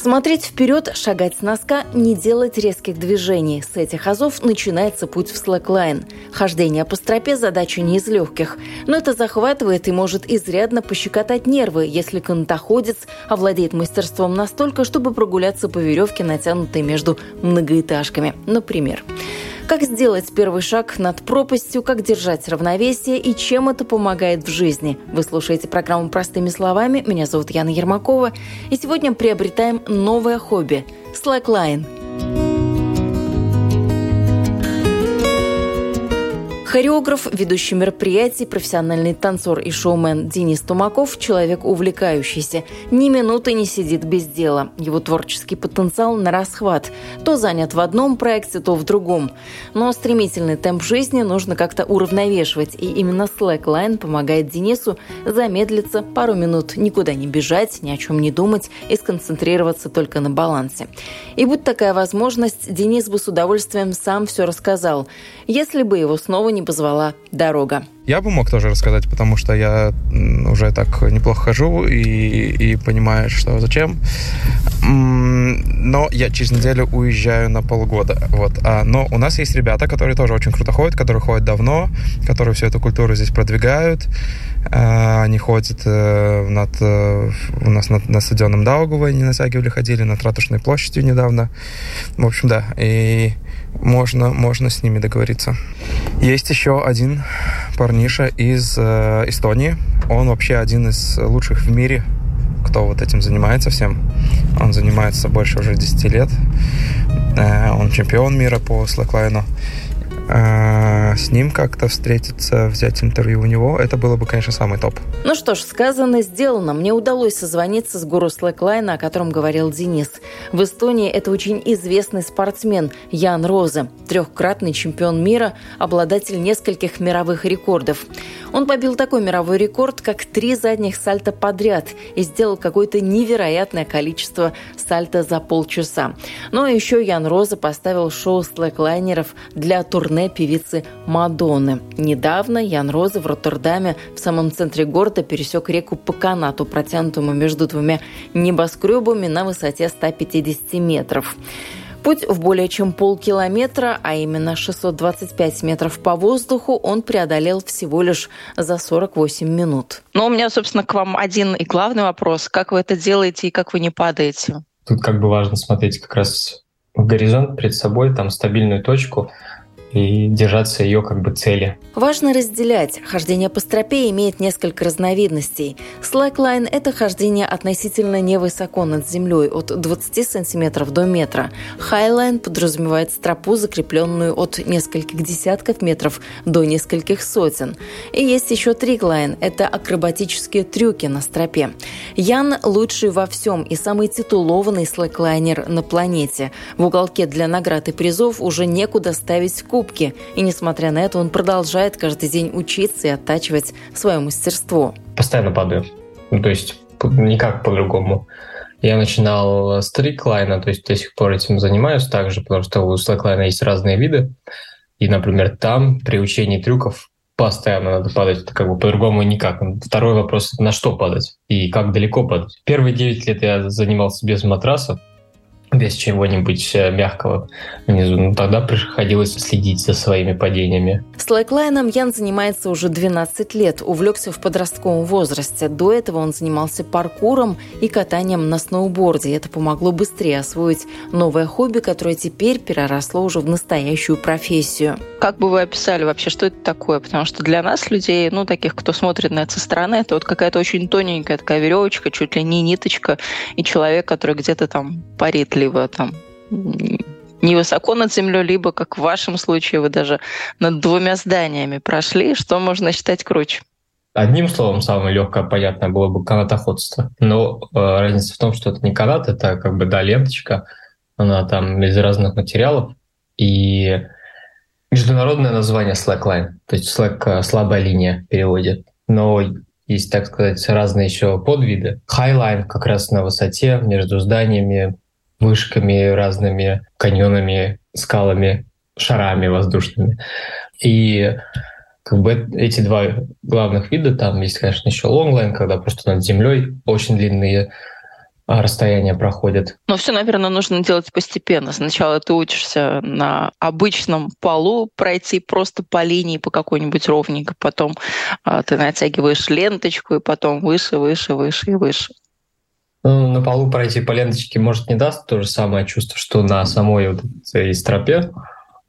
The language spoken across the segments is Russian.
Смотреть вперед, шагать с носка, не делать резких движений. С этих азов начинается путь в слэклайн. Хождение по стропе – задача не из легких. Но это захватывает и может изрядно пощекотать нервы, если канатоходец овладеет мастерством настолько, чтобы прогуляться по веревке, натянутой между многоэтажками. Например. Как сделать первый шаг над пропастью, как держать равновесие и чем это помогает в жизни. Вы слушаете программу «Простыми словами». Меня зовут Яна Ермакова. И сегодня приобретаем новое хобби – слэклайн – Хореограф, ведущий мероприятий, профессиональный танцор и шоумен Денис Тумаков – человек увлекающийся. Ни минуты не сидит без дела. Его творческий потенциал на расхват. То занят в одном проекте, то в другом. Но стремительный темп жизни нужно как-то уравновешивать. И именно Slackline помогает Денису замедлиться пару минут, никуда не бежать, ни о чем не думать и сконцентрироваться только на балансе. И будь такая возможность, Денис бы с удовольствием сам все рассказал, если бы его снова не не позвала дорога. Я бы мог тоже рассказать, потому что я уже так неплохо хожу и, и понимаю, что зачем. Но я через неделю уезжаю на полгода. Вот. А, но у нас есть ребята, которые тоже очень круто ходят, которые ходят давно, которые всю эту культуру здесь продвигают. А, они ходят э, над, э, у нас над, на стадионом Даугова, они натягивали, ходили над Ратушной площадью недавно. В общем, да. И можно, можно с ними договориться. Есть еще один парниша из э, Эстонии. Он вообще один из лучших в мире, кто вот этим занимается всем. Он занимается больше уже 10 лет. Э, он чемпион мира по слэклайну. А, с ним как-то встретиться, взять интервью у него, это было бы, конечно, самый топ. Ну что ж, сказано, сделано. Мне удалось созвониться с гуру слэклайна, о котором говорил Денис. В Эстонии это очень известный спортсмен Ян Розе, трехкратный чемпион мира, обладатель нескольких мировых рекордов. Он побил такой мировой рекорд, как три задних сальта подряд и сделал какое-то невероятное количество сальто за полчаса. Но еще Ян Розе поставил шоу слэклайнеров для турне турне певицы Мадонны. Недавно Ян Розы в Роттердаме в самом центре города пересек реку по канату, протянутому между двумя небоскребами на высоте 150 метров. Путь в более чем полкилометра, а именно 625 метров по воздуху, он преодолел всего лишь за 48 минут. Но у меня, собственно, к вам один и главный вопрос. Как вы это делаете и как вы не падаете? Тут как бы важно смотреть как раз в горизонт перед собой, там стабильную точку, и держаться ее как бы цели. Важно разделять. Хождение по стропе имеет несколько разновидностей. Slackline – это хождение относительно невысоко над землей, от 20 сантиметров до метра. Highline подразумевает стропу, закрепленную от нескольких десятков метров до нескольких сотен. И есть еще триклайн – это акробатические трюки на стропе. Ян – лучший во всем и самый титулованный слэклайнер на планете. В уголке для наград и призов уже некуда ставить куб кубки. И несмотря на это, он продолжает каждый день учиться и оттачивать свое мастерство. Постоянно падаю. Ну, то есть никак по-другому. Я начинал с триклайна, то есть до сих пор этим занимаюсь также, потому что у слэклайна есть разные виды. И, например, там при учении трюков постоянно надо падать, это как бы по-другому никак. Второй вопрос, на что падать и как далеко падать. Первые 9 лет я занимался без матраса, без чего-нибудь э, мягкого внизу. Ну, тогда приходилось следить за своими падениями. Слэклайном Ян занимается уже 12 лет, увлекся в подростковом возрасте. До этого он занимался паркуром и катанием на сноуборде. Это помогло быстрее освоить новое хобби, которое теперь переросло уже в настоящую профессию. Как бы вы описали вообще, что это такое? Потому что для нас, людей, ну, таких, кто смотрит на это со стороны, это вот какая-то очень тоненькая такая веревочка, чуть ли не ниточка, и человек, который где-то там парит либо там невысоко над землей, либо, как в вашем случае, вы даже над двумя зданиями прошли. Что можно считать круче? Одним словом, самое легкое, понятное было бы канатоходство. Но э, разница в том, что это не канат, это как бы, да, ленточка. Она там из разных материалов. И международное название slackline, то есть slack э, – слабая линия в переводе. Но есть, так сказать, разные еще подвиды. Highline как раз на высоте между зданиями, вышками, разными каньонами, скалами. шарами воздушными. И как бы эти два главных вида, там есть, конечно, еще longline, когда просто над землей очень длинные а, расстояния проходят. Но все, наверное, нужно делать постепенно. Сначала ты учишься на обычном полу пройти просто по линии по какой-нибудь ровненько, потом а, ты натягиваешь ленточку, и потом выше, выше, выше и выше. Ну, на полу пройти по ленточке, может, не даст то же самое чувство, что на самой вот этой стропе,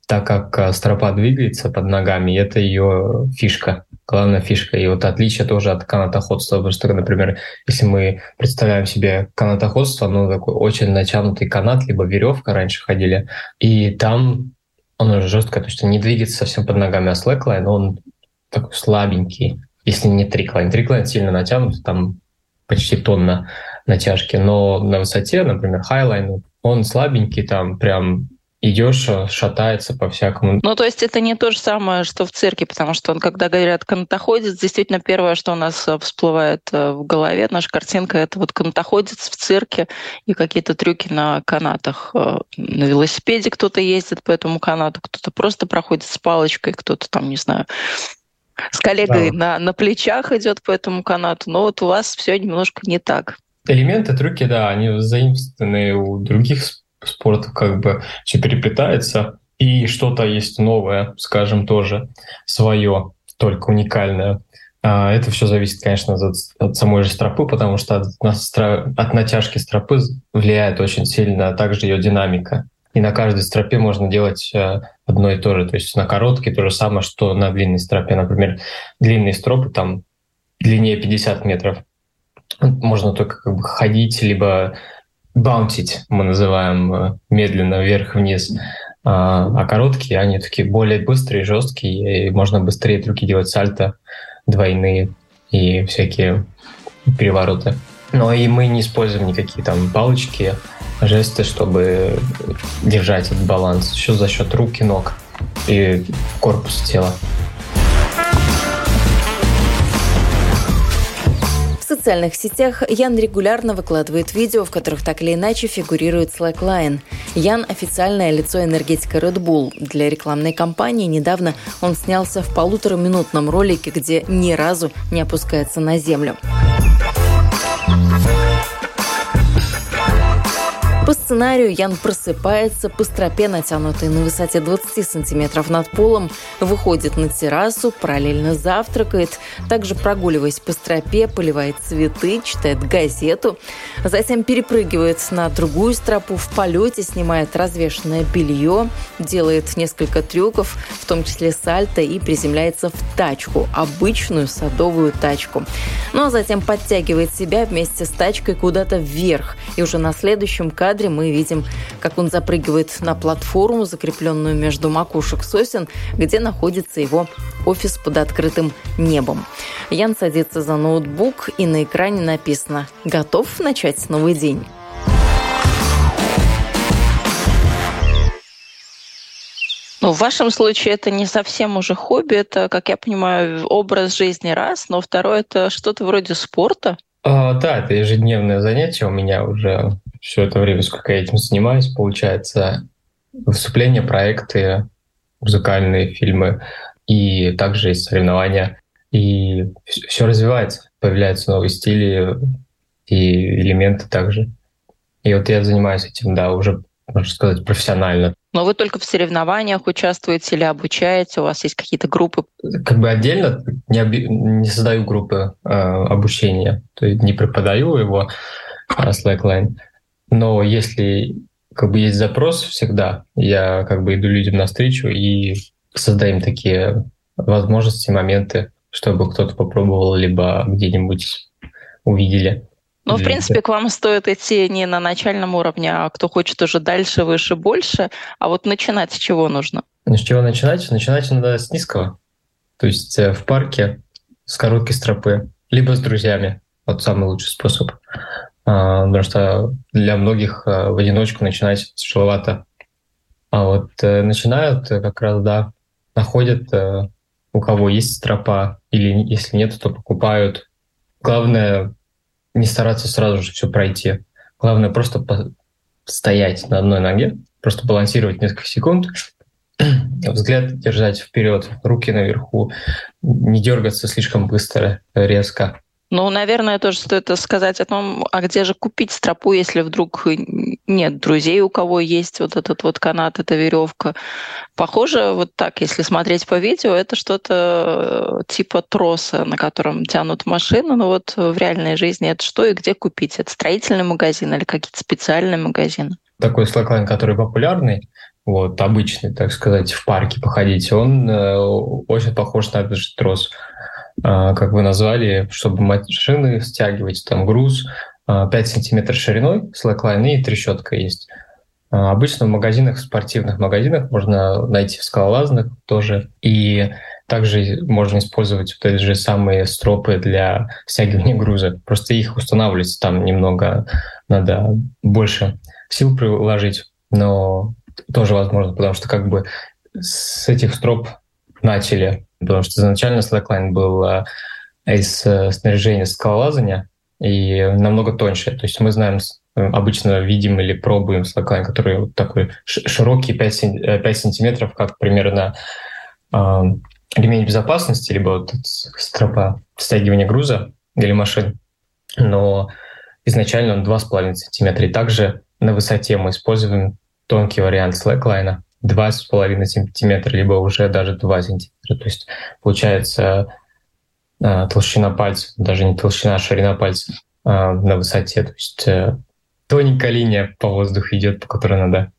так как а, стропа двигается под ногами, это ее фишка главная фишка. И вот отличие тоже от канатоходства, потому что, например, если мы представляем себе канатоходство, ну, такой очень натянутый канат, либо веревка раньше ходили, и там он уже жестко, то есть не двигается совсем под ногами, а slackline, он такой слабенький, если не trickline. Trickline сильно натянут, там почти тонна натяжки, но на высоте, например, highline, он слабенький, там прям идешь, э, шатается по-всякому. Ну, то есть это не то же самое, что в цирке, потому что, он, когда говорят канатоходец, действительно первое, что у нас э, всплывает э, в голове, наша картинка, это вот канатоходец в цирке и какие-то трюки на канатах. На велосипеде кто-то ездит по этому канату, кто-то просто проходит с палочкой, кто-то там, не знаю, с коллегой да. на, на плечах идет по этому канату. Но вот у вас все немножко не так. Элементы, трюки, да, они заимствованы у других спорт как бы все переплетается, и что-то есть новое, скажем, тоже свое, только уникальное. А, это все зависит, конечно, от, самой же стропы, потому что от, натяжки стропы влияет очень сильно также ее динамика. И на каждой стропе можно делать э, одно и то же. То есть на короткой то же самое, что на длинной стропе. Например, длинные стропы там длиннее 50 метров. Можно только как бы ходить, либо баунтить, мы называем э, медленно вверх-вниз. А, а короткие, они такие более быстрые, жесткие, и можно быстрее трюки делать сальто двойные и всякие перевороты. Но и мы не используем никакие там палочки, жесты, чтобы держать этот баланс. Еще за счет рук и ног и корпуса тела. Социальных сетях Ян регулярно выкладывает видео, в которых так или иначе фигурирует Slackline. Ян – официальное лицо энергетика Red Bull. Для рекламной кампании недавно он снялся в полутораминутном ролике, где ни разу не опускается на землю. Сценарию Ян просыпается по стропе, натянутой на высоте 20 сантиметров над полом, выходит на террасу, параллельно завтракает, также прогуливаясь по стропе, поливает цветы, читает газету, затем перепрыгивает на другую стропу, в полете снимает развешенное белье, делает несколько трюков, в том числе сальто, и приземляется в тачку, обычную садовую тачку. Ну а затем подтягивает себя вместе с тачкой куда-то вверх, и уже на следующем кадре кадре мы видим, как он запрыгивает на платформу, закрепленную между макушек сосен, где находится его офис под открытым небом. Ян садится за ноутбук, и на экране написано «Готов начать новый день?» Ну, в вашем случае это не совсем уже хобби, это, как я понимаю, образ жизни раз, но второе это что-то вроде спорта. А, да, это ежедневное занятие у меня уже все это время, сколько я этим занимаюсь, получается, выступления, проекты, музыкальные фильмы, и также есть соревнования. И все развивается, появляются новые стили и элементы также. И вот я занимаюсь этим, да, уже, можно сказать, профессионально. Но вы только в соревнованиях участвуете или обучаете? У вас есть какие-то группы? Как бы отдельно не, оби- не создаю группы э, обучения, то есть не преподаю его э, Slackline. Но если как бы есть запрос всегда, я как бы иду людям навстречу и создаем такие возможности, моменты, чтобы кто-то попробовал, либо где-нибудь увидели. Ну, в принципе, к вам стоит идти не на начальном уровне, а кто хочет уже дальше, выше, больше. А вот начинать с чего нужно? Ну, с чего начинать? Начинать надо с низкого. То есть э, в парке с короткой стропы, либо с друзьями. Вот самый лучший способ. А, потому что для многих э, в одиночку начинать тяжеловато. А вот э, начинают как раз, да, находят, у кого есть стропа, или если нет, то покупают. Главное не стараться сразу же все пройти. Главное просто стоять на одной ноге, просто балансировать несколько секунд, взгляд держать вперед, руки наверху, не дергаться слишком быстро, резко. Ну, наверное, тоже стоит сказать о том, а где же купить стропу, если вдруг нет друзей, у кого есть вот этот вот канат, эта веревка. Похоже, вот так, если смотреть по видео, это что-то э, типа троса, на котором тянут машину, но вот в реальной жизни это что и где купить? Это строительный магазин или какие-то специальные магазины? Такой слэклайн, который популярный, вот, обычный, так сказать, в парке походить, он э, очень похож на этот же трос. Э, как вы назвали, чтобы машины стягивать, там груз, э, 5 сантиметров шириной, слэклайн и трещотка есть. Э, обычно в магазинах, в спортивных магазинах можно найти в скалолазных тоже. И также можно использовать вот эти же самые стропы для стягивания груза. Просто их устанавливать там немного надо больше сил приложить, но тоже возможно, потому что как бы с этих строп начали, потому что изначально Slackline был э, из э, снаряжения скалолазания и намного тоньше. То есть мы знаем, э, обычно видим или пробуем Slackline, который вот такой широкий 5, 5 сантиметров, как примерно э, ремень безопасности, либо вот стропа стягивания груза или машин. Но изначально он 2,5 сантиметра. И также на высоте мы используем тонкий вариант слэклайна, 2,5 сантиметра, либо уже даже 2 сантиметра. То есть получается э, толщина пальца, даже не толщина, а ширина пальца э, на высоте. То есть э, тоненькая линия по воздуху идет, по которой надо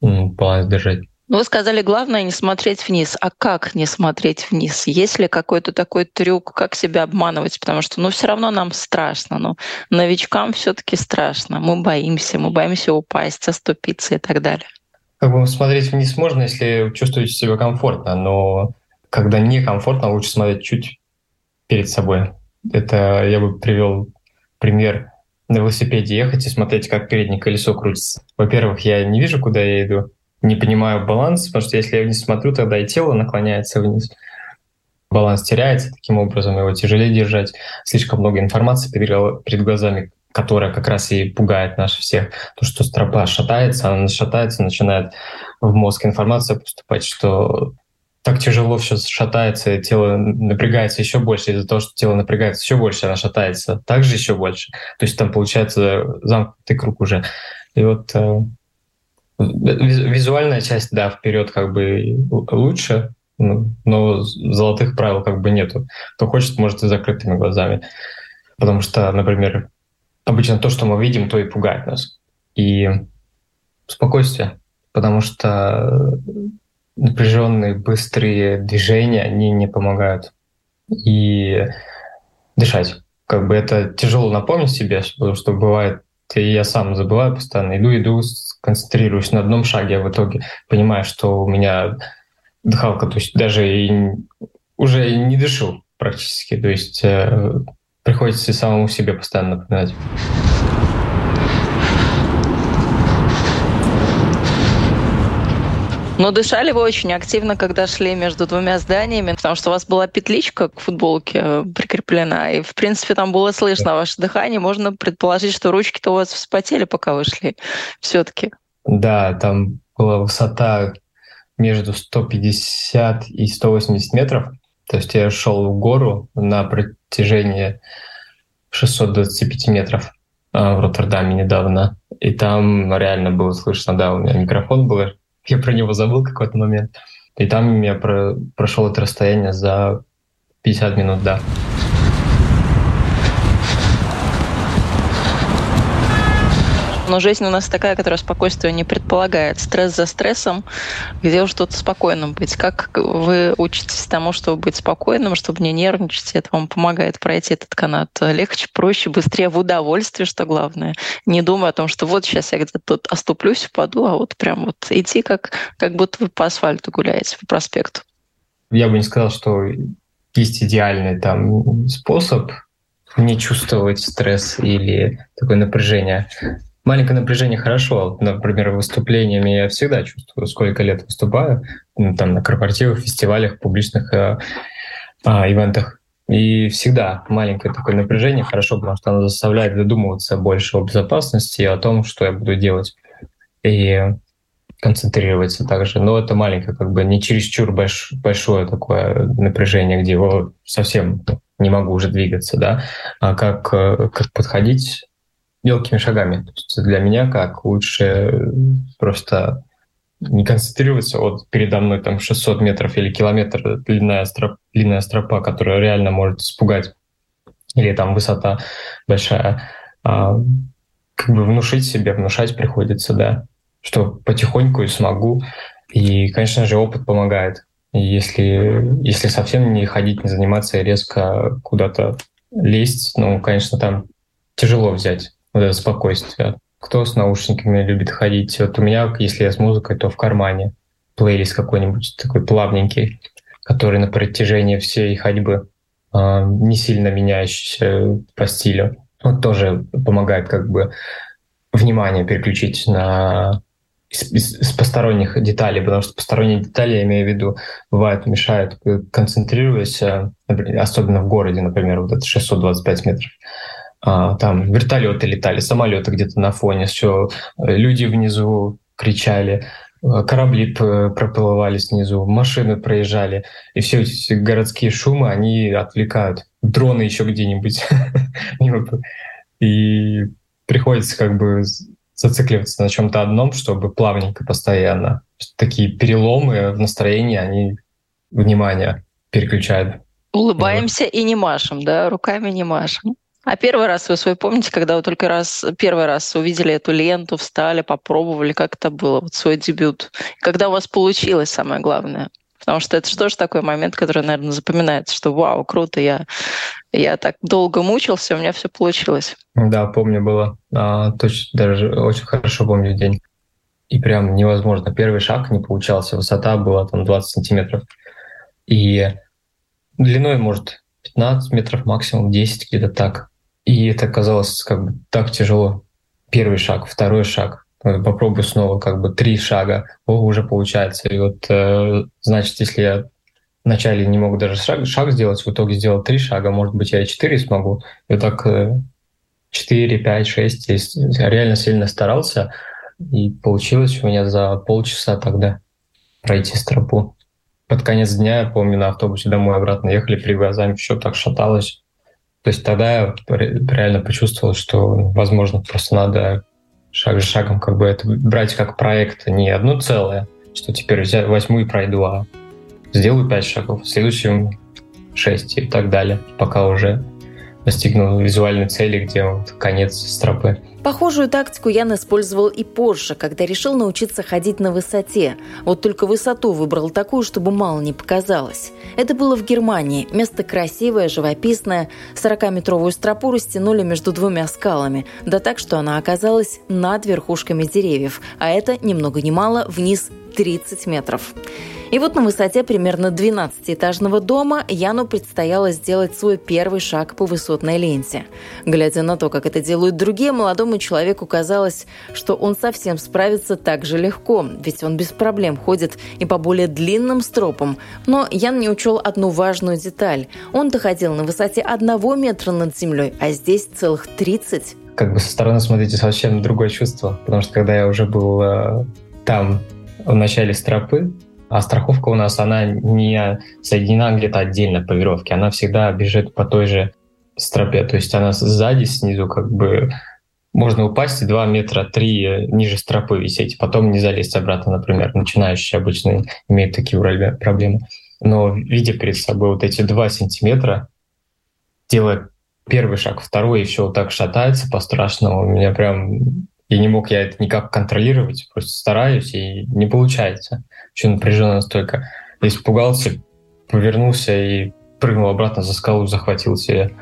баланс держать. Вы сказали, главное не смотреть вниз. А как не смотреть вниз? Есть ли какой-то такой трюк, как себя обманывать? Потому что, ну, все равно нам страшно. Ну, новичкам все-таки страшно. Мы боимся, мы боимся упасть, оступиться и так далее. Как бы смотреть вниз можно, если чувствуете себя комфортно, но когда некомфортно, лучше смотреть чуть перед собой. Это я бы привел пример на велосипеде ехать и смотреть, как переднее колесо крутится. Во-первых, я не вижу, куда я иду, не понимаю баланс, потому что если я вниз смотрю, тогда и тело наклоняется вниз. Баланс теряется, таким образом его тяжелее держать. Слишком много информации перед, глазами, которая как раз и пугает нас всех. То, что стропа шатается, она шатается, начинает в мозг информация поступать, что так тяжело все шатается, тело напрягается еще больше, из-за того, что тело напрягается еще больше, она шатается также еще больше. То есть там получается замкнутый круг уже. И вот э, Визуальная часть, да, вперед как бы лучше, ну, но золотых правил как бы нету. Кто хочет, может и закрытыми глазами. Потому что, например, обычно то, что мы видим, то и пугает нас. И спокойствие, потому что напряженные, быстрые движения, они не помогают. И дышать. Как бы это тяжело напомнить себе, потому что бывает и я сам забываю постоянно. Иду, иду, концентрируюсь на одном шаге, а в итоге понимаю, что у меня дыхалка, то есть даже и уже не дышу практически. То есть э, приходится самому себе постоянно напоминать. Но дышали вы очень активно, когда шли между двумя зданиями, потому что у вас была петличка к футболке э, прикреплена, и, в принципе, там было слышно ваше дыхание. Можно предположить, что ручки-то у вас вспотели, пока вы шли все-таки. Да, там была высота между 150 и 180 метров. То есть я шел в гору на протяжении 625 метров а, в Роттердаме недавно. И там реально было слышно, да, у меня микрофон был я про него забыл какой-то момент. И там я про, прошел это расстояние за 50 минут, да. Но жизнь у нас такая, которая спокойствие не предполагает. Стресс за стрессом, где уж тут спокойным быть. Как вы учитесь тому, чтобы быть спокойным, чтобы не нервничать, это вам помогает пройти этот канат легче, проще, быстрее, в удовольствие, что главное. Не думая о том, что вот сейчас я где-то тут оступлюсь, упаду, а вот прям вот идти, как, как будто вы по асфальту гуляете, по проспекту. Я бы не сказал, что есть идеальный там способ не чувствовать стресс или такое напряжение маленькое напряжение хорошо. Например, выступлениями я всегда чувствую, сколько лет выступаю, ну, там на корпоративах, фестивалях, публичных э, э, ивентах. И всегда маленькое такое напряжение хорошо, потому что оно заставляет задумываться больше о безопасности и о том, что я буду делать. И концентрироваться также. Но это маленькое, как бы не чересчур больш, большое такое напряжение, где его совсем не могу уже двигаться, да, а как, э, как подходить мелкими шагами. То есть для меня как лучше просто не концентрироваться, вот передо мной там 600 метров или километр длинная, строп, длинная стропа, которая реально может испугать, или там высота большая, а, как бы внушить себе, внушать приходится, да, что потихоньку и смогу. И, конечно же, опыт помогает. Если, если совсем не ходить, не заниматься и резко куда-то лезть, ну, конечно, там тяжело взять вот это спокойствие. Кто с наушниками любит ходить? Вот у меня, если я с музыкой, то в кармане плейлист какой-нибудь такой плавненький, который на протяжении всей ходьбы э, не сильно меняющийся по стилю. Вот тоже помогает как бы внимание переключить на из, из, из посторонних деталей, потому что посторонние детали, я имею в виду, бывают, мешают, концентрируясь, особенно в городе, например, вот это 625 метров, там вертолеты летали, самолеты где-то на фоне, все, люди внизу кричали, корабли проплывали снизу, машины проезжали, и все эти городские шумы, они отвлекают. Дроны еще где-нибудь. И приходится как бы зацикливаться на чем-то одном, чтобы плавненько постоянно. Такие переломы в настроении, они внимание переключают. Улыбаемся вот. и не машем, да, руками не машем. А первый раз вы свой помните, когда вы только раз, первый раз увидели эту ленту, встали, попробовали, как это было, вот свой дебют? Когда у вас получилось, самое главное? Потому что это же тоже такой момент, который, наверное, запоминается, что вау, круто, я, я так долго мучился, у меня все получилось. Да, помню, было. А, точно, даже очень хорошо помню день. И прям невозможно. Первый шаг не получался, высота была там 20 сантиметров. И длиной, может, 15 метров, максимум 10, где-то так. И это казалось как бы так тяжело. Первый шаг, второй шаг, попробую снова как бы три шага, о, уже получается. И вот, э, значит, если я вначале не мог даже шаг, шаг сделать, в итоге сделал три шага, может быть, я и четыре смогу. И вот так э, четыре, пять, шесть, я реально сильно старался, и получилось у меня за полчаса тогда пройти стропу. Под конец дня, я помню, на автобусе домой обратно ехали, при глазами все так шаталось. То есть тогда я реально почувствовал, что, возможно, просто надо шаг за шагом как бы это брать как проект, не одно целое, что теперь возьму и пройду, а сделаю пять шагов, в следующем шесть и так далее, пока уже достигнул визуальной цели, где вот конец стропы. Похожую тактику Ян использовал и позже, когда решил научиться ходить на высоте. Вот только высоту выбрал такую, чтобы мало не показалось. Это было в Германии. Место красивое, живописное. 40-метровую стропу растянули между двумя скалами. Да так, что она оказалась над верхушками деревьев. А это, ни много ни мало, вниз 30 метров. И вот на высоте примерно 12-этажного дома Яну предстояло сделать свой первый шаг по высотной ленте. Глядя на то, как это делают другие, молодому человеку казалось, что он совсем справится так же легко, ведь он без проблем ходит и по более длинным стропам. Но Ян не учел одну важную деталь. Он доходил на высоте одного метра над землей, а здесь целых 30 как бы со стороны смотрите совсем другое чувство, потому что когда я уже был э, там в начале стропы, а страховка у нас, она не соединена где-то отдельно по веревке, она всегда бежит по той же стропе, то есть она сзади, снизу как бы можно упасть и 2 метра 3 ниже стропы висеть, потом не залезть обратно, например. Начинающие обычно имеют такие проблемы. Но видя перед собой вот эти 2 сантиметра, делая первый шаг, второй, и все вот так шатается по-страшному, у меня прям и не мог я это никак контролировать, просто стараюсь, и не получается. Очень напряженно настолько. Испугался, повернулся и прыгнул обратно за скалу, захватил себе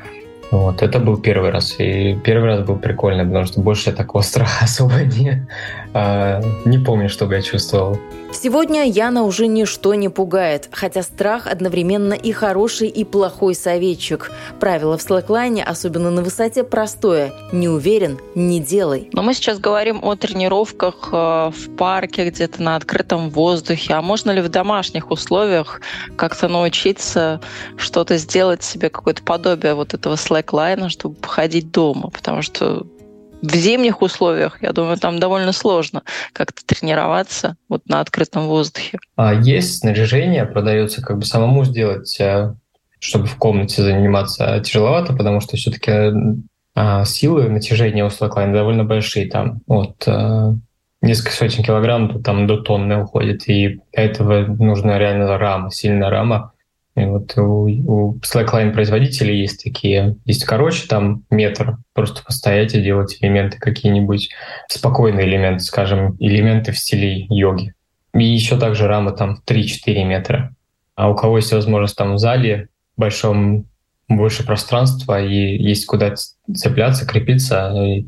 вот, это был первый раз. И первый раз был прикольный, потому что больше я такого страха особо не, а, не помню, что бы я чувствовал. Сегодня Яна уже ничто не пугает, хотя страх одновременно и хороший, и плохой советчик. Правило в слэклайне, особенно на высоте, простое. Не уверен – не делай. Но мы сейчас говорим о тренировках э, в парке, где-то на открытом воздухе. А можно ли в домашних условиях как-то научиться что-то сделать себе, какое-то подобие вот этого слэклайна, чтобы походить дома? Потому что в зимних условиях, я думаю, там довольно сложно как-то тренироваться вот на открытом воздухе. А есть снаряжение, продается как бы самому сделать, э, чтобы в комнате заниматься тяжеловато, потому что все-таки а, силы натяжения у слэклайна довольно большие, там. От э, несколько сотен килограмм там до тонны уходит, и этого нужна реально рама, сильная рама, и вот у, у slackline производителей есть такие, есть короче, там метр, просто постоять и делать элементы какие-нибудь, спокойные элементы, скажем, элементы в стиле йоги. И еще также рама там 3-4 метра. А у кого есть возможность там в зале большом больше пространства и есть куда цепляться, крепиться, и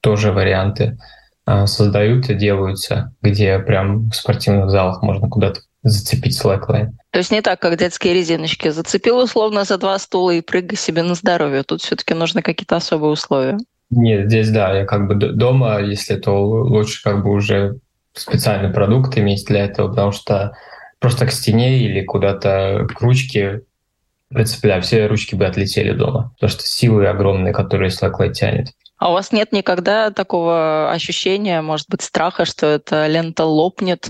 тоже варианты а, создают и делаются, где прям в спортивных залах можно куда-то зацепить slackline. То есть не так, как детские резиночки. Зацепил условно за два стула и прыгай себе на здоровье. Тут все-таки нужны какие-то особые условия. Нет, здесь да, я как бы дома, если то лучше как бы уже специальный продукт иметь для этого, потому что просто к стене или куда-то к ручке прицепляю, все ручки бы отлетели дома, потому что силы огромные, которые slackline тянет. А у вас нет никогда такого ощущения, может быть, страха, что эта лента лопнет?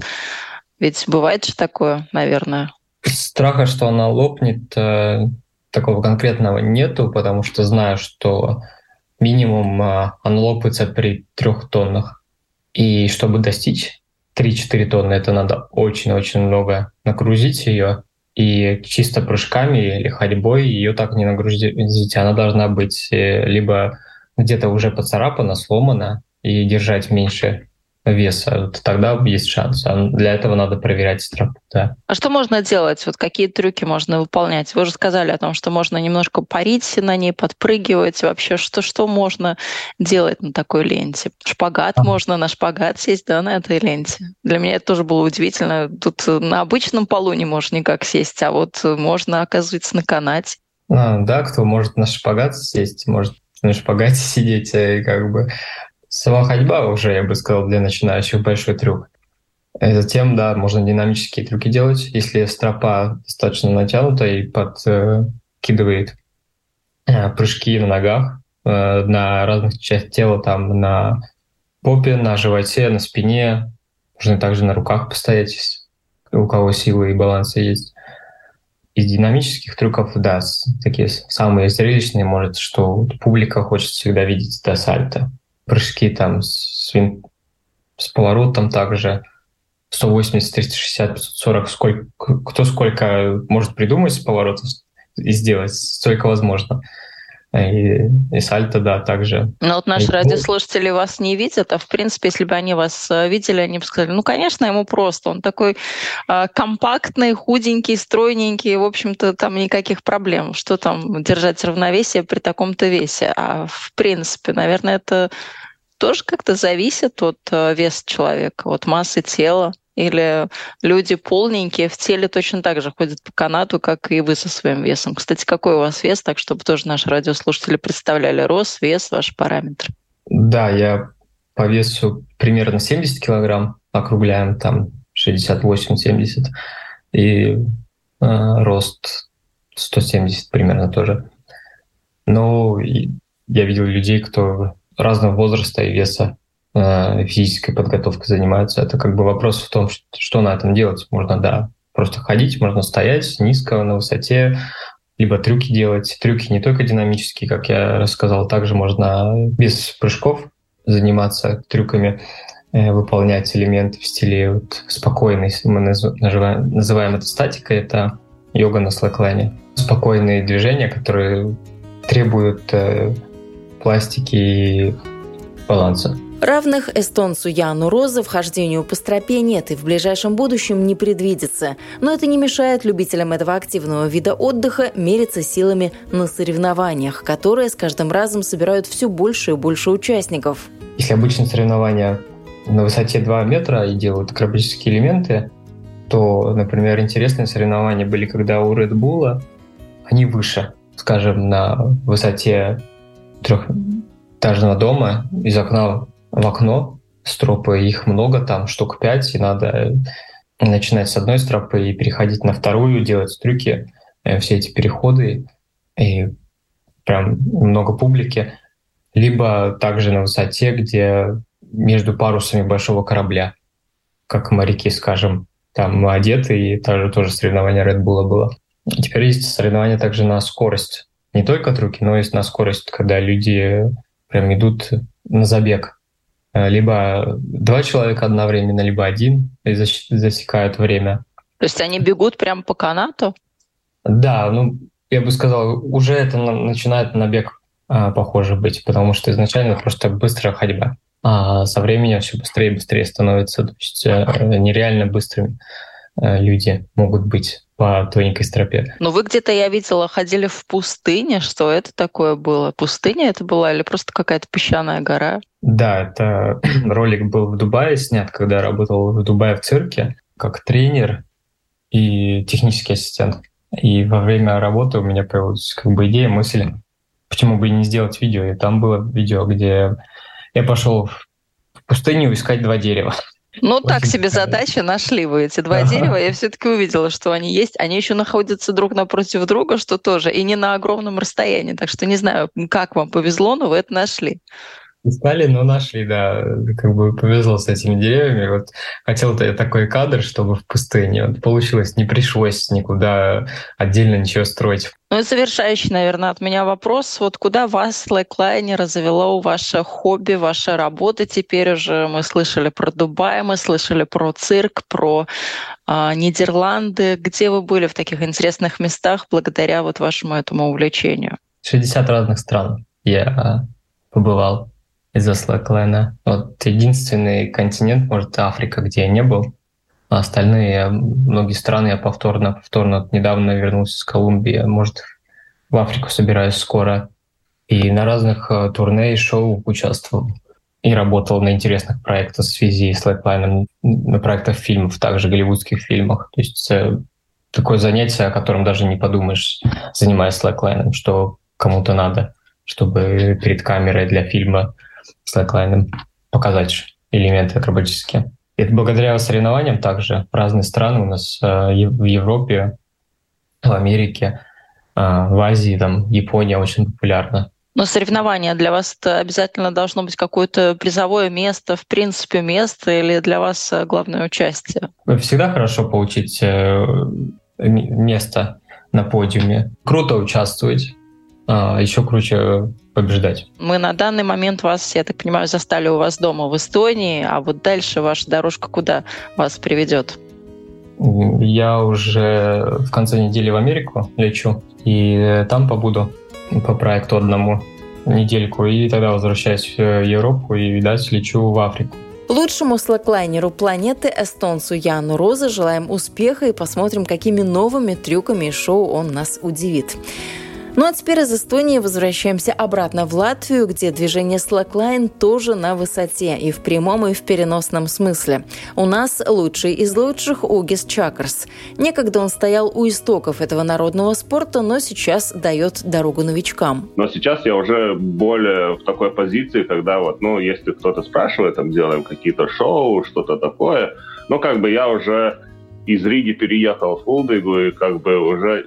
Ведь бывает же такое, наверное. Страха, что она лопнет, э, такого конкретного нету, потому что знаю, что минимум э, она лопается при трех тоннах. И чтобы достичь 3-4 тонны, это надо очень-очень много нагрузить ее. И чисто прыжками или ходьбой ее так не нагрузить. Она должна быть э, либо где-то уже поцарапана, сломана, и держать меньше веса, тогда есть шанс. А для этого надо проверять стропу. Да. А что можно делать? Вот какие трюки можно выполнять? Вы уже сказали о том, что можно немножко парить на ней, подпрыгивать. Вообще, что, что можно делать на такой ленте? Шпагат а. можно на шпагат сесть, да, на этой ленте. Для меня это тоже было удивительно. Тут на обычном полу не можешь никак сесть, а вот можно, оказывается, на канате. А, да, кто может на шпагат сесть, может на шпагате сидеть, и как бы Сама ходьба уже, я бы сказал, для начинающих большой трюк. И затем, да, можно динамические трюки делать, если стропа достаточно натянута и подкидывает э, прыжки на ногах, э, на разных частях тела, там на попе, на животе, на спине. Можно также на руках постоять, у кого силы и баланса есть. Из динамических трюков, да, такие самые зрелищные, может, что публика хочет всегда видеть, это сальто прыжки там с, вин... с поворотом также 180, 360, 540, сколько, кто сколько может придумать с поворотом и сделать, столько возможно. И, и сальто, да, также. Но вот наши и, радиослушатели вас не видят, а в принципе, если бы они вас э, видели, они бы сказали, ну, конечно, ему просто, он такой э, компактный, худенький, стройненький, в общем-то, там никаких проблем. Что там держать равновесие при таком-то весе? А в принципе, наверное, это тоже как-то зависит от э, веса человека, от массы тела. Или люди полненькие в теле точно так же ходят по канату, как и вы со своим весом. Кстати, какой у вас вес, так чтобы тоже наши радиослушатели представляли рост, вес, ваши параметры. Да, я по весу примерно 70 килограмм, округляем там 68-70, и э, рост 170 примерно тоже. Но я видел людей, кто разного возраста и веса физической подготовкой занимаются. Это как бы вопрос в том, что на этом делать. Можно, да, просто ходить, можно стоять низко на высоте, либо трюки делать. Трюки не только динамические, как я рассказал, также можно без прыжков заниматься трюками, э, выполнять элементы в стиле вот спокойный, мы называем, называем это статикой, это йога на слэклайне. Спокойные движения, которые требуют э, пластики и баланса. Равных эстонцу Яну Роза в хождению по стропе нет и в ближайшем будущем не предвидится. Но это не мешает любителям этого активного вида отдыха мериться силами на соревнованиях, которые с каждым разом собирают все больше и больше участников. Если обычные соревнования на высоте 2 метра и делают акробатические элементы, то, например, интересные соревнования были, когда у Red Bull они выше, скажем, на высоте трехэтажного дома из окна в окно стропы, их много, там штук пять, и надо начинать с одной стропы и переходить на вторую, делать трюки, э, все эти переходы, и прям много публики. либо также на высоте, где между парусами большого корабля, как моряки, скажем, там одеты, и тоже, тоже соревнование Red Bull было. Теперь есть соревнования также на скорость. Не только трюки, но и на скорость, когда люди прям идут на забег. Э, либо два человека одновременно, либо один, и засекают время. То есть они бегут прямо по канату? Да, ну, я бы сказал, уже это начинает на бег а, похоже быть, потому что изначально просто быстрая ходьба, а со временем все быстрее и быстрее становится. То есть э, нереально быстрыми люди могут быть по тоненькой стропе. Ну, вы где-то, я видела, ходили в пустыне. Что это такое было? Пустыня это была или просто какая-то песчаная гора? Да, это ролик был в Дубае снят, когда я работал в Дубае в цирке как тренер и технический ассистент. И во время работы у меня появилась как бы идея, мысль, почему бы и не сделать видео. И там было видео, где я пошел в пустыню искать два дерева. Ну, так себе задача, нашли вы эти два ага. дерева. Я все-таки увидела, что они есть. Они еще находятся друг напротив друга, что тоже, и не на огромном расстоянии. Так что не знаю, как вам повезло, но вы это нашли. Искали, но нашли, да. Как бы повезло с этими деревьями. Вот хотел я такой кадр, чтобы в пустыне. Вот получилось, не пришлось никуда отдельно ничего строить. Ну и завершающий, наверное, от меня вопрос. Вот куда вас слэклайнера завело ваше хобби, ваша работа теперь уже? Мы слышали про Дубай, мы слышали про цирк, про э, Нидерланды. Где вы были в таких интересных местах благодаря вот вашему этому увлечению? 60 разных стран я побывал из-за слэклайна. Вот единственный континент, может, Африка, где я не был. А остальные, многие страны я повторно, повторно недавно вернулся с Колумбии. Может, в Африку собираюсь скоро. И на разных э, турне и шоу участвовал. И работал на интересных проектах в связи с слэклайном, на проектах фильмов, также голливудских фильмах. То есть такое занятие, о котором даже не подумаешь, занимаясь слэклайном, что кому-то надо, чтобы перед камерой для фильма слэклайном показать элементы акробатические. И это благодаря соревнованиям также разные страны у нас э, в Европе, в Америке, э, в Азии, там Япония очень популярна. Но соревнования для вас это обязательно должно быть какое-то призовое место, в принципе, место или для вас э, главное участие? Всегда хорошо получить место на подиуме. Круто участвовать, а еще круче побеждать. Мы на данный момент вас, я так понимаю, застали у вас дома в Эстонии, а вот дальше ваша дорожка куда вас приведет? Я уже в конце недели в Америку лечу, и там побуду по проекту одному недельку, и тогда возвращаюсь в Европу и, видать, лечу в Африку. Лучшему слэклайнеру планеты эстонцу Яну Розы желаем успеха и посмотрим, какими новыми трюками и шоу он нас удивит. Ну а теперь из Эстонии возвращаемся обратно в Латвию, где движение Slackline тоже на высоте и в прямом, и в переносном смысле. У нас лучший из лучших Угис Чакрс. Некогда он стоял у истоков этого народного спорта, но сейчас дает дорогу новичкам. Но сейчас я уже более в такой позиции, когда вот, ну, если кто-то спрашивает, там, делаем какие-то шоу, что-то такое, ну, как бы я уже из Риги переехал в Фулдыгу и как бы уже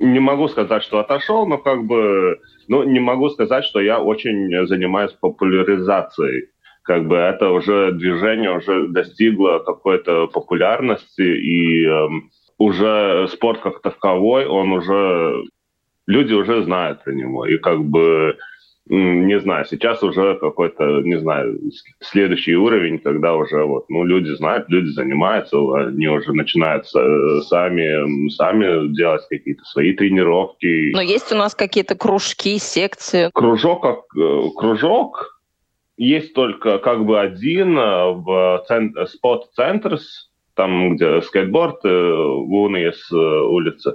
не могу сказать, что отошел, но как бы, ну, не могу сказать, что я очень занимаюсь популяризацией. Как бы это уже движение уже достигло какой-то популярности, и э, уже спорт как таковой, он уже, люди уже знают про него. И как бы не знаю, сейчас уже какой-то, не знаю, следующий уровень, когда уже вот, ну, люди знают, люди занимаются, они уже начинают сами, сами делать какие-то свои тренировки. Но есть у нас какие-то кружки, секции? Кружок, как э, кружок, есть только как бы один э, в центр, спот центрс, там, где скейтборд, э, в с улицы,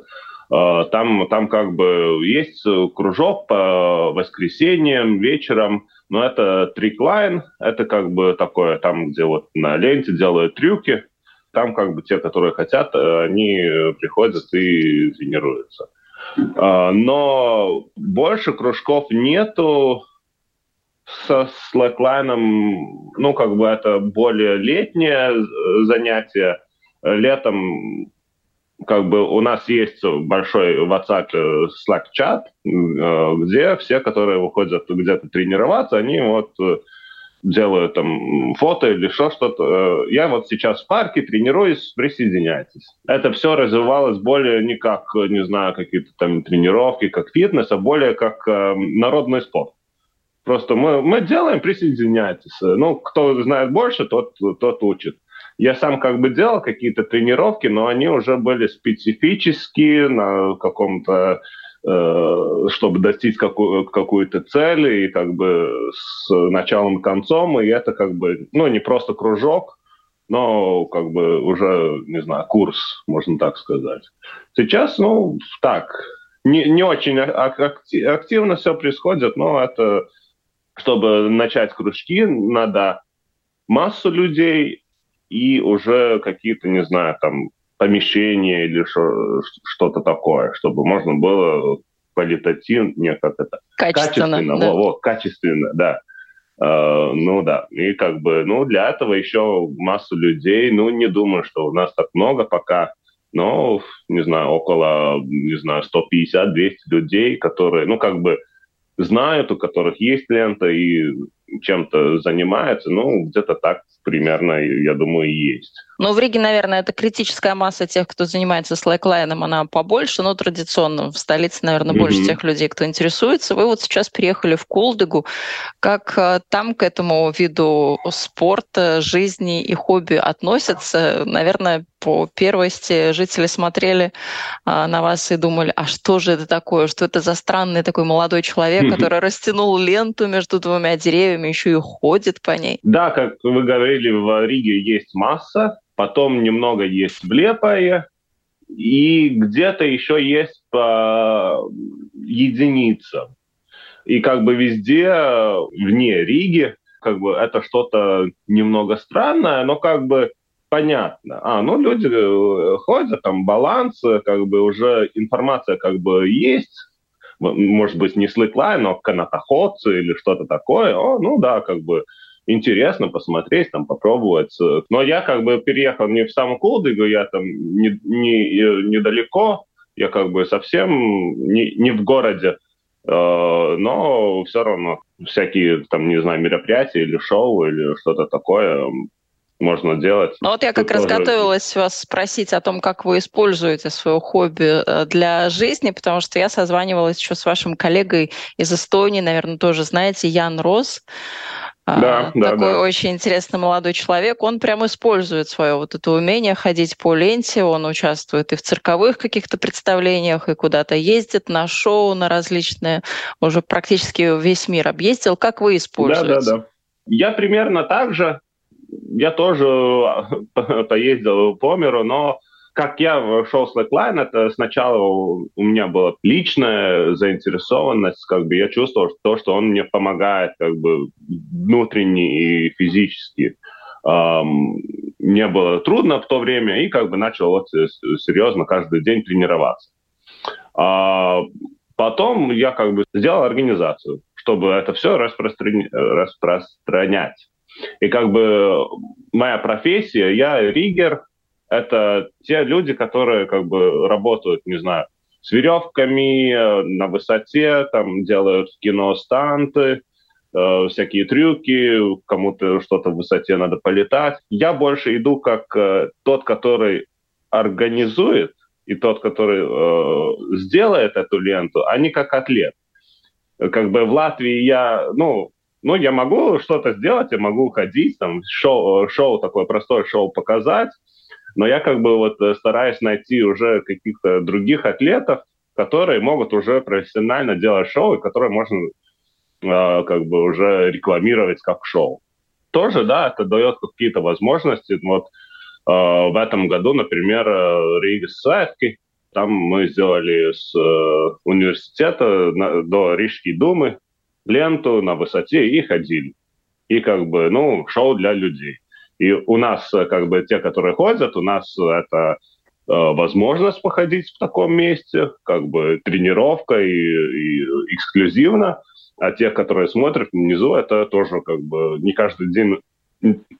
там, там как бы есть кружок по воскресеньям, вечером, но это триклайн, это как бы такое, там, где вот на ленте делают трюки, там как бы те, которые хотят, они приходят и тренируются. Но больше кружков нету со слэклайном, ну, как бы это более летнее занятие. Летом как бы у нас есть большой WhatsApp э, Slack чат, э, где все, которые выходят где-то тренироваться, они вот э, делают там фото или что что-то. Я вот сейчас в парке тренируюсь, присоединяйтесь. Это все развивалось более не как, не знаю, какие-то там тренировки, как фитнес, а более как народный спорт. Просто мы, мы делаем, присоединяйтесь. Ну, кто знает больше, тот, тот учит. Я сам как бы делал какие-то тренировки, но они уже были специфические на каком-то э, чтобы достичь какую- какую-то цель и как бы с началом и концом, и это как бы, ну, не просто кружок, но как бы уже, не знаю, курс, можно так сказать. Сейчас, ну, так, не, не очень активно все происходит, но это, чтобы начать кружки, надо массу людей, и уже какие-то, не знаю, там помещения или что-то такое, чтобы можно было квалитативно, как это, качественно, качественно, да. Во, во, качественно, да. Uh, ну да, и как бы, ну для этого еще массу людей, ну не думаю, что у нас так много пока, но, не знаю, около, не знаю, 150-200 людей, которые, ну как бы знают, у которых есть лента и чем-то занимаются, ну где-то так примерно, я думаю, есть. Ну, в Риге, наверное, это критическая масса тех, кто занимается слэклайном, она побольше, но традиционно в столице, наверное, mm-hmm. больше тех людей, кто интересуется. Вы вот сейчас приехали в Кулдыгу. Как э, там к этому виду спорта, жизни и хобби относятся? Наверное, по первости жители смотрели а, на вас и думали, а что же это такое? Что это за странный такой молодой человек, который растянул ленту между двумя деревьями, еще и ходит по ней? Да, как вы говорили, в Риге есть масса потом немного есть в и где-то еще есть по единицам. И как бы везде, вне Риги, как бы это что-то немного странное, но как бы понятно. А, ну люди э, ходят, там баланс, как бы уже информация как бы есть, может быть, не слэклайн, но канатоходцы или что-то такое. О, ну да, как бы интересно посмотреть, там, попробовать. Но я как бы переехал не в саму Кулдыгу, я там не, не, недалеко, я как бы совсем не, не в городе, э, но все равно всякие, там, не знаю, мероприятия или шоу или что-то такое можно делать. Ну вот я как Тут раз тоже... готовилась вас спросить о том, как вы используете свое хобби э, для жизни, потому что я созванивалась еще с вашим коллегой из Эстонии, наверное, тоже знаете, Ян Рос. А, да, такой да, да. очень интересный молодой человек. Он прям использует свое вот это умение ходить по ленте. Он участвует и в цирковых каких-то представлениях, и куда-то ездит на шоу, на различные. Уже практически весь мир объездил. Как вы используете? Да, да, да. Я примерно так же. Я тоже поездил по миру, но как я вошел в Slackline, это сначала у меня была личная заинтересованность, как бы я чувствовал то, что он мне помогает как бы внутренне и физически. Um, мне было трудно в то время, и как бы начал вот серьезно каждый день тренироваться. Uh, потом я как бы сделал организацию, чтобы это все распростран... распространять. И как бы моя профессия, я ригер, это те люди, которые как бы работают, не знаю, с веревками э, на высоте, там делают в кино станты, э, всякие трюки, кому-то что-то в высоте надо полетать. Я больше иду как э, тот, который организует, и тот, который э, сделает эту ленту, а не как атлет. Как бы в Латвии я, ну, ну, я могу что-то сделать, я могу ходить, там, шоу, шоу такое простое шоу показать, но я как бы вот э, стараюсь найти уже каких-то других атлетов, которые могут уже профессионально делать шоу, и которые можно э, как бы уже рекламировать как шоу. Тоже, да, это дает какие-то возможности. Вот э, в этом году, например, э, Рига Светки, там мы сделали с э, университета на, до Рижской думы ленту на высоте и ходили. И как бы, ну, шоу для людей. И у нас, э, как бы, те, которые ходят, у нас это э, возможность походить в таком месте, как бы тренировка и, и эксклюзивно. А те, которые смотрят внизу, это тоже как бы не каждый день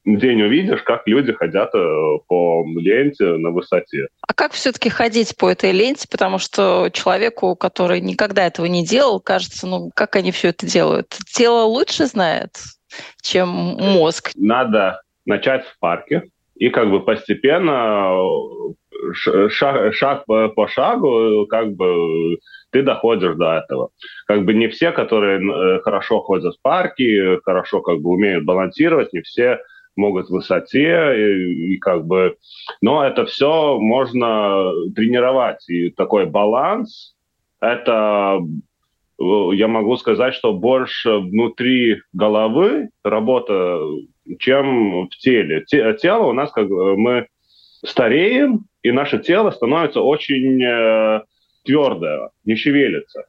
день увидишь, как люди ходят э, по ленте на высоте. А как все-таки ходить по этой ленте? Потому что человеку, который никогда этого не делал, кажется, ну как они все это делают? Тело лучше знает, чем мозг. Надо начать в парке и как бы постепенно шаг, шаг по шагу как бы ты доходишь до этого. Как бы не все, которые э, хорошо ходят в парке, хорошо как бы умеют балансировать, не все могут в высоте, и, и как бы, но это все можно тренировать. И такой баланс, это э, я могу сказать, что больше внутри головы работа, чем в теле. Тело у нас как мы стареем, и наше тело становится очень э, твердое, не шевелится.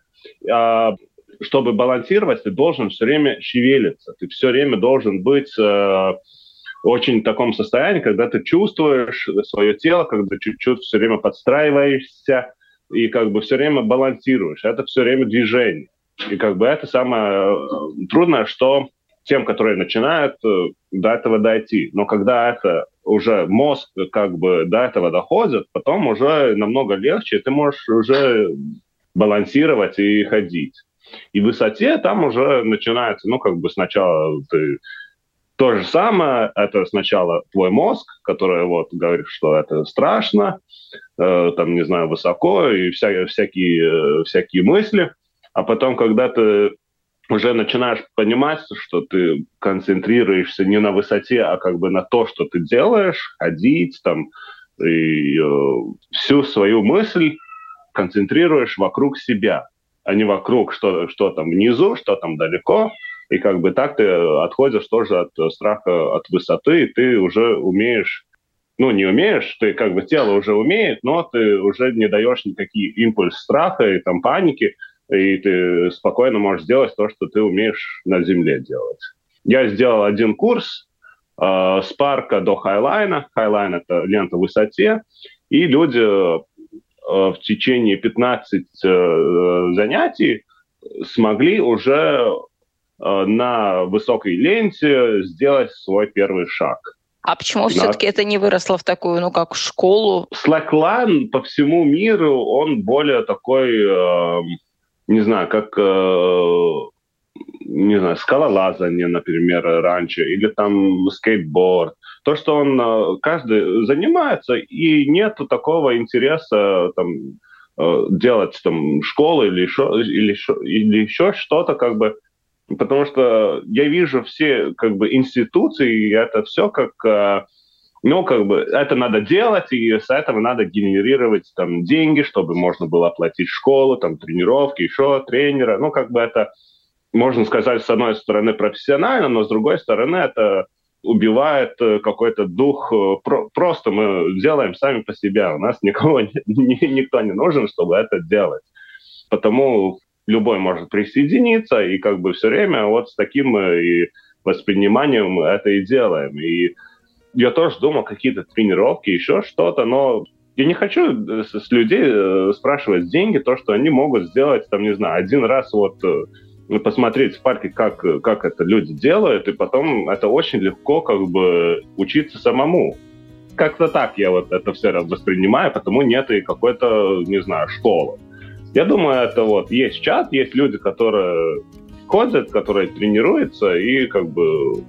А, чтобы балансировать, ты должен все время шевелиться. Ты все время должен быть э, очень в таком состоянии, когда ты чувствуешь свое тело, когда чуть-чуть все время подстраиваешься и как бы все время балансируешь. Это все время движение. И как бы это самое э, трудное, что тем, которые начинают э, до этого дойти. Но когда это уже мозг как бы до этого доходит, потом уже намного легче, ты можешь уже балансировать и ходить. И в высоте там уже начинается, ну, как бы сначала ты то же самое, это сначала твой мозг, который вот говорит, что это страшно, э, там, не знаю, высоко, и вся, всякие, э, всякие мысли. А потом, когда ты уже начинаешь понимать, что ты концентрируешься не на высоте, а как бы на то, что ты делаешь, ходить там, и э, всю свою мысль концентрируешь вокруг себя, а не вокруг, что, что там внизу, что там далеко. И как бы так ты отходишь тоже от страха от высоты, и ты уже умеешь ну, не умеешь, ты как бы тело уже умеет, но ты уже не даешь никакие импульс страха и там паники, и ты спокойно можешь сделать то, что ты умеешь на земле делать. Я сделал один курс э, с парка до Highline а. Highline — это лента в высоте. И люди э, в течение 15 э, занятий смогли уже э, на высокой ленте сделать свой первый шаг. А почему на... все-таки это не выросло в такую, ну, как школу? Slackline по всему миру, он более такой... Э, не знаю, как, э, не знаю, скалолазание, например, раньше, или там скейтборд. То, что он э, каждый занимается, и нет такого интереса там, э, делать там школы или еще, или, или еще что-то, как бы, потому что я вижу все как бы институции, и это все как ну, как бы, это надо делать, и с этого надо генерировать там деньги, чтобы можно было оплатить школу, там, тренировки, еще тренера. Ну, как бы это, можно сказать, с одной стороны профессионально, но с другой стороны это убивает э, какой-то дух. Э, про, просто мы делаем сами по себе. У нас никого никто не нужен, чтобы это делать. Потому любой может присоединиться, и как бы все время вот с таким э, и восприниманием это и делаем. И я тоже думал, какие-то тренировки, еще что-то, но я не хочу э, с людей э, спрашивать деньги, то, что они могут сделать, там, не знаю, один раз вот э, посмотреть в парке, как, как это люди делают, и потом это очень легко как бы учиться самому. Как-то так я вот это все воспринимаю, потому нет и какой-то, не знаю, школы. Я думаю, это вот есть чат, есть люди, которые ходят, которые тренируются, и как бы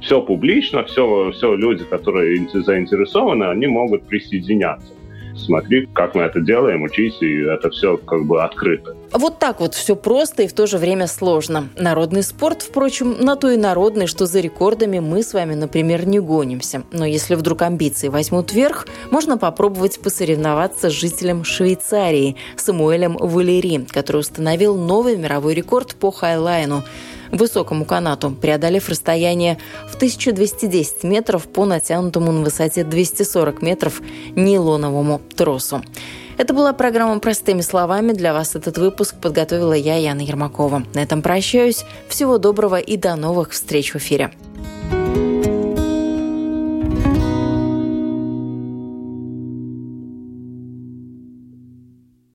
все публично, все, все люди, которые заинтересованы, они могут присоединяться. Смотри, как мы это делаем, учись, и это все как бы открыто. Вот так вот все просто и в то же время сложно. Народный спорт, впрочем, на то и народный, что за рекордами мы с вами, например, не гонимся. Но если вдруг амбиции возьмут вверх, можно попробовать посоревноваться с жителем Швейцарии Самуэлем Валери, который установил новый мировой рекорд по хайлайну высокому канату, преодолев расстояние в 1210 метров по натянутому на высоте 240 метров нейлоновому тросу. Это была программа «Простыми словами». Для вас этот выпуск подготовила я, Яна Ермакова. На этом прощаюсь. Всего доброго и до новых встреч в эфире.